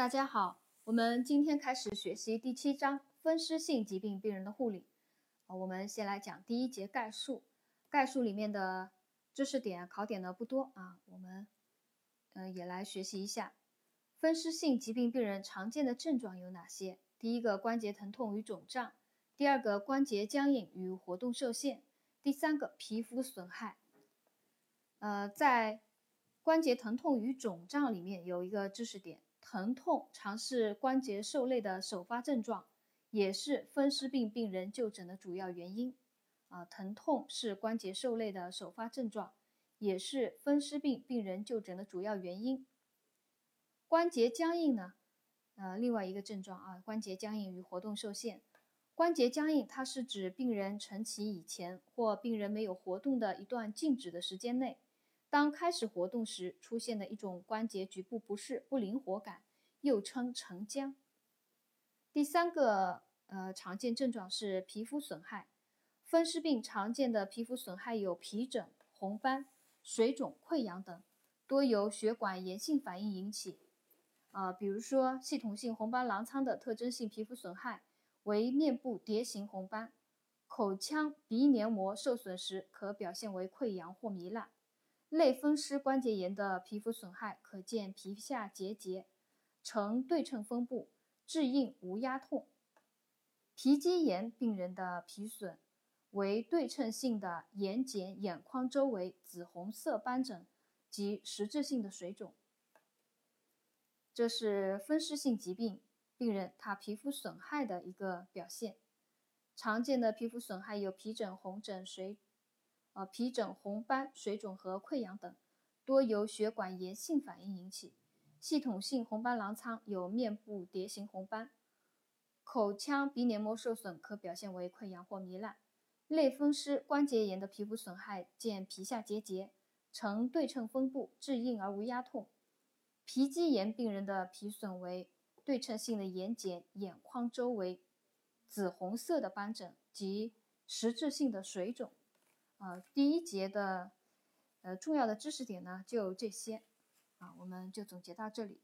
大家好，我们今天开始学习第七章风湿性疾病病人的护理。啊，我们先来讲第一节概述。概述里面的知识点考点呢不多啊，我们嗯也来学习一下风湿性疾病病人常见的症状有哪些。第一个关节疼痛与肿胀，第二个关节僵硬与活动受限，第三个皮肤损害。呃，在关节疼痛与肿胀里面有一个知识点。疼痛常是关节受累的首发症状，也是风湿病病人就诊的主要原因。啊，疼痛是关节受累的首发症状，也是风湿病病人就诊的主要原因。关节僵硬呢？呃，另外一个症状啊，关节僵硬与活动受限。关节僵硬，它是指病人晨起以前或病人没有活动的一段静止的时间内。当开始活动时，出现的一种关节局部不适、不灵活感，又称晨僵。第三个呃常见症状是皮肤损害。风湿病常见的皮肤损害有皮疹、红斑、水肿、溃疡等，多由血管炎性反应引起。啊，比如说系统性红斑狼疮的特征性皮肤损害为面部蝶形红斑，口腔鼻黏膜受损时可表现为溃疡或糜烂。类风湿关节炎的皮肤损害可见皮下结节，呈对称分布，质硬无压痛。皮肌炎病人的皮损为对称性的眼睑眼眶周围紫红色斑疹及实质性的水肿。这是风湿性疾病病人他皮肤损害的一个表现。常见的皮肤损害有皮疹、红疹、水。皮疹、红斑、水肿和溃疡等，多由血管炎性反应引起。系统性红斑狼疮有面部蝶形红斑，口腔鼻黏膜受损可表现为溃疡或糜烂。类风湿关节炎的皮肤损害见皮下结节，呈对称分布，质硬而无压痛。皮肌炎病人的皮损为对称性的眼睑眼眶周围紫红色的斑疹及实质性的水肿。呃，第一节的呃重要的知识点呢就这些，啊，我们就总结到这里。